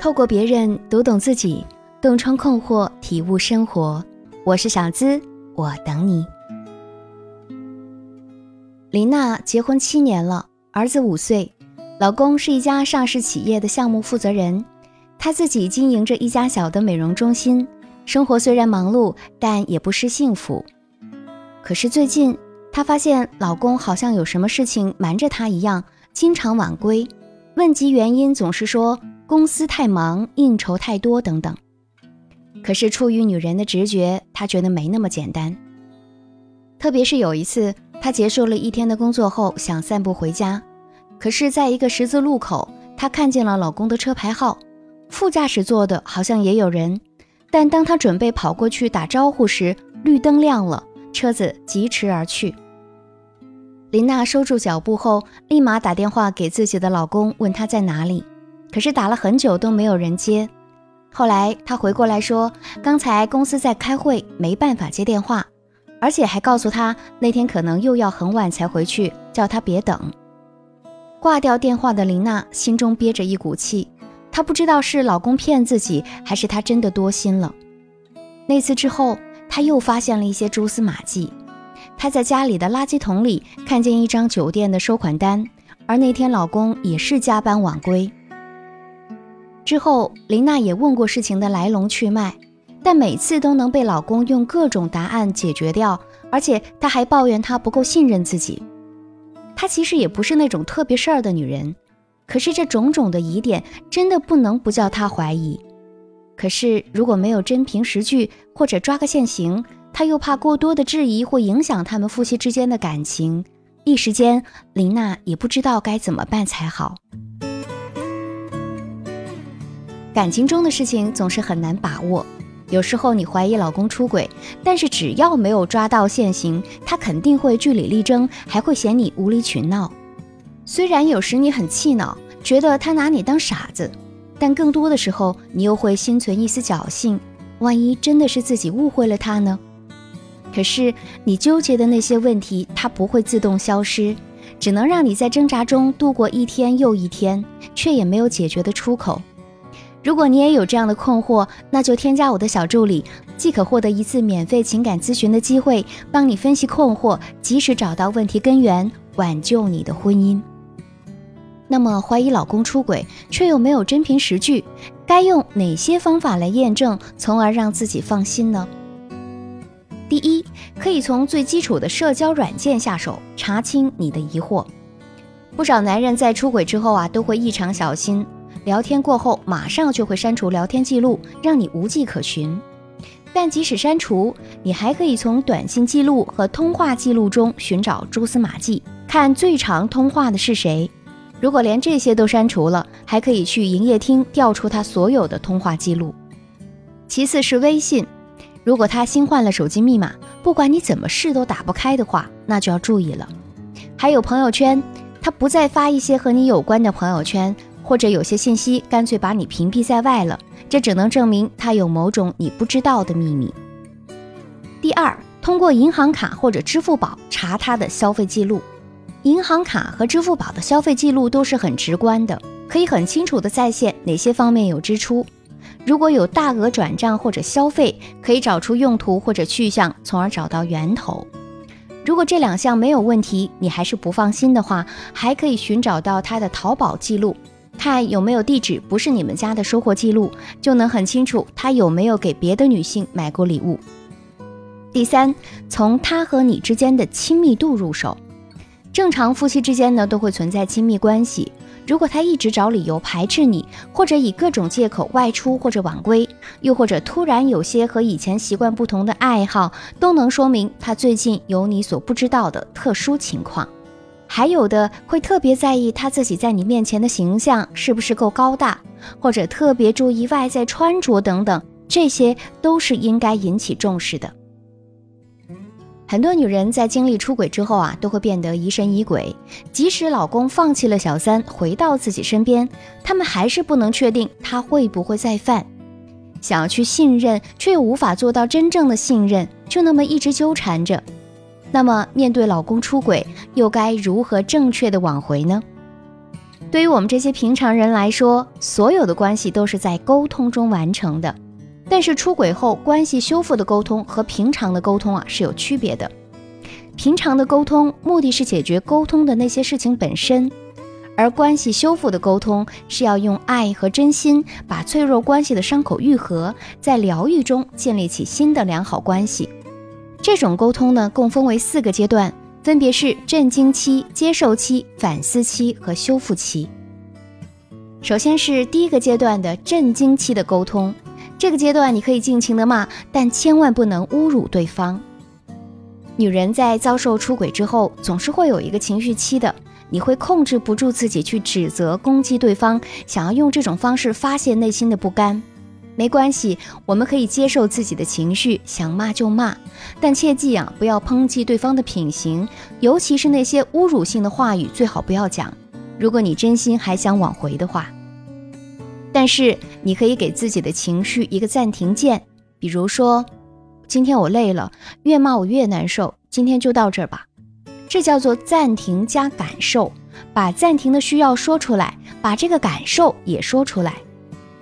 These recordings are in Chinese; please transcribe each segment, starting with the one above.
透过别人读懂自己，洞穿困惑，体悟生活。我是小资，我等你。林娜结婚七年了，儿子五岁，老公是一家上市企业的项目负责人，她自己经营着一家小的美容中心，生活虽然忙碌，但也不失幸福。可是最近，她发现老公好像有什么事情瞒着她一样，经常晚归，问及原因，总是说。公司太忙，应酬太多等等。可是出于女人的直觉，她觉得没那么简单。特别是有一次，她结束了一天的工作后，想散步回家，可是在一个十字路口，她看见了老公的车牌号，副驾驶座的好像也有人，但当她准备跑过去打招呼时，绿灯亮了，车子疾驰而去。林娜收住脚步后，立马打电话给自己的老公，问他在哪里。可是打了很久都没有人接，后来他回过来说，刚才公司在开会，没办法接电话，而且还告诉他那天可能又要很晚才回去，叫他别等。挂掉电话的林娜心中憋着一股气，她不知道是老公骗自己，还是她真的多心了。那次之后，她又发现了一些蛛丝马迹。她在家里的垃圾桶里看见一张酒店的收款单，而那天老公也是加班晚归。之后，林娜也问过事情的来龙去脉，但每次都能被老公用各种答案解决掉，而且她还抱怨他不够信任自己。她其实也不是那种特别事儿的女人，可是这种种的疑点真的不能不叫她怀疑。可是如果没有真凭实据或者抓个现行，她又怕过多的质疑会影响他们夫妻之间的感情，一时间林娜也不知道该怎么办才好。感情中的事情总是很难把握，有时候你怀疑老公出轨，但是只要没有抓到现行，他肯定会据理力争，还会嫌你无理取闹。虽然有时你很气恼，觉得他拿你当傻子，但更多的时候你又会心存一丝侥幸，万一真的是自己误会了他呢？可是你纠结的那些问题，它不会自动消失，只能让你在挣扎中度过一天又一天，却也没有解决的出口。如果你也有这样的困惑，那就添加我的小助理，即可获得一次免费情感咨询的机会，帮你分析困惑，及时找到问题根源，挽救你的婚姻。那么，怀疑老公出轨却又没有真凭实据，该用哪些方法来验证，从而让自己放心呢？第一，可以从最基础的社交软件下手，查清你的疑惑。不少男人在出轨之后啊，都会异常小心。聊天过后，马上就会删除聊天记录，让你无迹可寻。但即使删除，你还可以从短信记录和通话记录中寻找蛛丝马迹，看最长通话的是谁。如果连这些都删除了，还可以去营业厅调出他所有的通话记录。其次是微信，如果他新换了手机密码，不管你怎么试都打不开的话，那就要注意了。还有朋友圈，他不再发一些和你有关的朋友圈。或者有些信息干脆把你屏蔽在外了，这只能证明他有某种你不知道的秘密。第二，通过银行卡或者支付宝查他的消费记录。银行卡和支付宝的消费记录都是很直观的，可以很清楚的再现哪些方面有支出。如果有大额转账或者消费，可以找出用途或者去向，从而找到源头。如果这两项没有问题，你还是不放心的话，还可以寻找到他的淘宝记录。看有没有地址不是你们家的收货记录，就能很清楚他有没有给别的女性买过礼物。第三，从他和你之间的亲密度入手。正常夫妻之间呢都会存在亲密关系，如果他一直找理由排斥你，或者以各种借口外出或者晚归，又或者突然有些和以前习惯不同的爱好，都能说明他最近有你所不知道的特殊情况。还有的会特别在意他自己在你面前的形象是不是够高大，或者特别注意外在穿着等等，这些都是应该引起重视的。很多女人在经历出轨之后啊，都会变得疑神疑鬼，即使老公放弃了小三，回到自己身边，她们还是不能确定他会不会再犯，想要去信任，却又无法做到真正的信任，就那么一直纠缠着。那么，面对老公出轨，又该如何正确的挽回呢？对于我们这些平常人来说，所有的关系都是在沟通中完成的。但是出轨后关系修复的沟通和平常的沟通啊是有区别的。平常的沟通目的是解决沟通的那些事情本身，而关系修复的沟通是要用爱和真心把脆弱关系的伤口愈合，在疗愈中建立起新的良好关系。这种沟通呢，共分为四个阶段，分别是震惊期、接受期、反思期和修复期。首先是第一个阶段的震惊期的沟通，这个阶段你可以尽情的骂，但千万不能侮辱对方。女人在遭受出轨之后，总是会有一个情绪期的，你会控制不住自己去指责、攻击对方，想要用这种方式发泄内心的不甘。没关系，我们可以接受自己的情绪，想骂就骂，但切记啊，不要抨击对方的品行，尤其是那些侮辱性的话语，最好不要讲。如果你真心还想挽回的话，但是你可以给自己的情绪一个暂停键，比如说。今天我累了，越骂我越难受。今天就到这儿吧，这叫做暂停加感受，把暂停的需要说出来，把这个感受也说出来。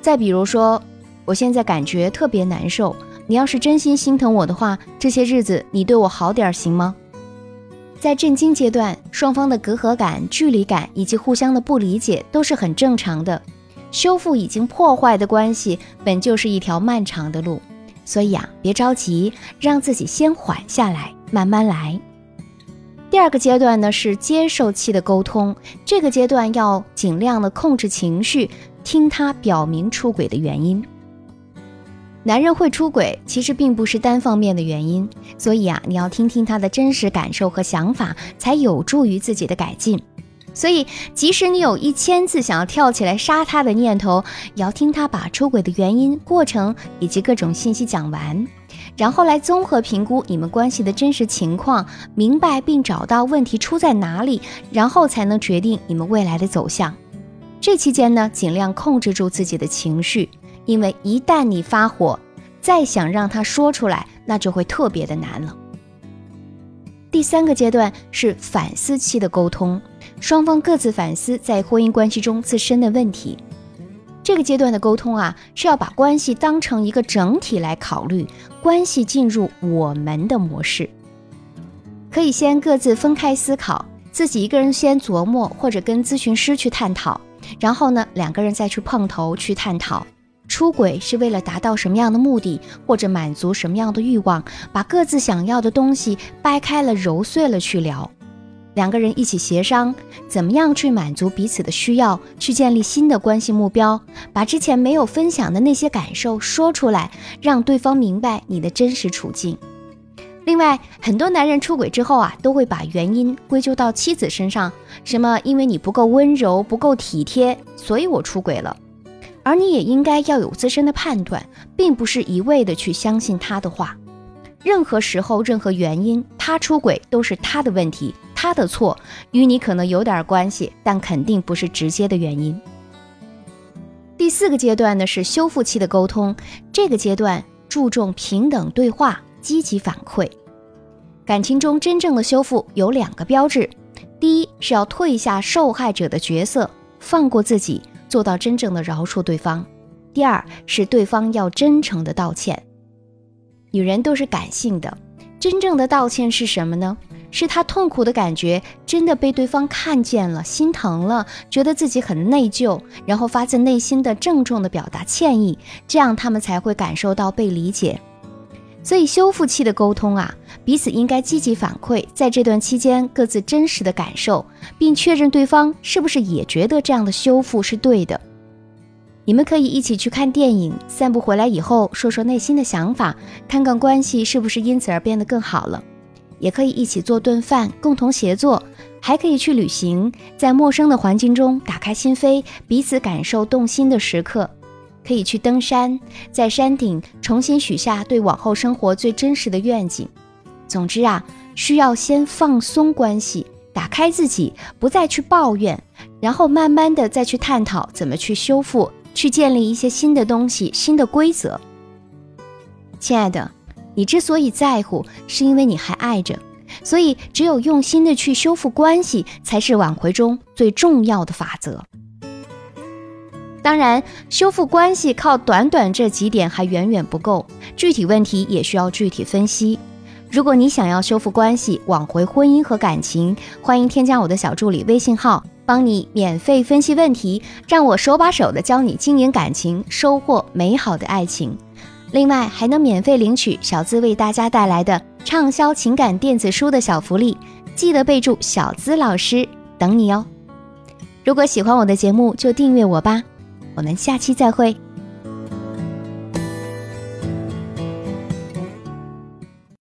再比如说，我现在感觉特别难受，你要是真心心疼我的话，这些日子你对我好点行吗？在震惊阶段，双方的隔阂感、距离感以及互相的不理解都是很正常的。修复已经破坏的关系，本就是一条漫长的路。所以啊，别着急，让自己先缓下来，慢慢来。第二个阶段呢是接受期的沟通，这个阶段要尽量的控制情绪，听他表明出轨的原因。男人会出轨，其实并不是单方面的原因，所以啊，你要听听他的真实感受和想法，才有助于自己的改进。所以，即使你有一千次想要跳起来杀他的念头，也要听他把出轨的原因、过程以及各种信息讲完，然后来综合评估你们关系的真实情况，明白并找到问题出在哪里，然后才能决定你们未来的走向。这期间呢，尽量控制住自己的情绪，因为一旦你发火，再想让他说出来，那就会特别的难了。第三个阶段是反思期的沟通。双方各自反思在婚姻关系中自身的问题。这个阶段的沟通啊，是要把关系当成一个整体来考虑，关系进入我们的模式。可以先各自分开思考，自己一个人先琢磨，或者跟咨询师去探讨，然后呢，两个人再去碰头去探讨，出轨是为了达到什么样的目的，或者满足什么样的欲望，把各自想要的东西掰开了揉碎了去聊。两个人一起协商，怎么样去满足彼此的需要，去建立新的关系目标，把之前没有分享的那些感受说出来，让对方明白你的真实处境。另外，很多男人出轨之后啊，都会把原因归咎到妻子身上，什么因为你不够温柔、不够体贴，所以我出轨了。而你也应该要有自身的判断，并不是一味的去相信他的话。任何时候、任何原因，他出轨都是他的问题。他的错与你可能有点关系，但肯定不是直接的原因。第四个阶段呢是修复期的沟通，这个阶段注重平等对话、积极反馈。感情中真正的修复有两个标志：第一是要退下受害者的角色，放过自己，做到真正的饶恕对方；第二是对方要真诚的道歉。女人都是感性的，真正的道歉是什么呢？是她痛苦的感觉真的被对方看见了，心疼了，觉得自己很内疚，然后发自内心的郑重的表达歉意，这样他们才会感受到被理解。所以修复期的沟通啊，彼此应该积极反馈，在这段期间各自真实的感受，并确认对方是不是也觉得这样的修复是对的。你们可以一起去看电影，散步回来以后说说内心的想法，看看关系是不是因此而变得更好了。也可以一起做顿饭，共同协作，还可以去旅行，在陌生的环境中打开心扉，彼此感受动心的时刻。可以去登山，在山顶重新许下对往后生活最真实的愿景。总之啊，需要先放松关系，打开自己，不再去抱怨，然后慢慢的再去探讨怎么去修复，去建立一些新的东西、新的规则。亲爱的。你之所以在乎，是因为你还爱着，所以只有用心的去修复关系，才是挽回中最重要的法则。当然，修复关系靠短短这几点还远远不够，具体问题也需要具体分析。如果你想要修复关系、挽回婚姻和感情，欢迎添加我的小助理微信号，帮你免费分析问题，让我手把手的教你经营感情，收获美好的爱情。另外，还能免费领取小资为大家带来的畅销情感电子书的小福利，记得备注“小资老师”，等你哦。如果喜欢我的节目，就订阅我吧。我们下期再会。